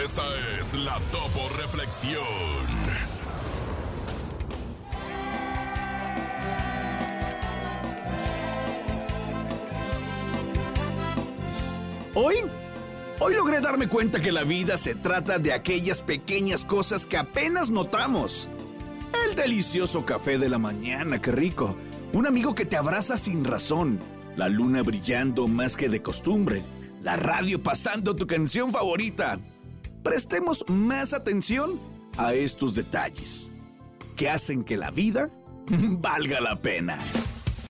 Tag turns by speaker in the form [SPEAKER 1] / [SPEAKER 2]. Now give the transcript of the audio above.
[SPEAKER 1] Esta es la Topo Reflexión.
[SPEAKER 2] Hoy, hoy logré darme cuenta que la vida se trata de aquellas pequeñas cosas que apenas notamos. El delicioso café de la mañana, qué rico. Un amigo que te abraza sin razón. La luna brillando más que de costumbre. La radio pasando tu canción favorita. Prestemos más atención a estos detalles que hacen que la vida valga la pena.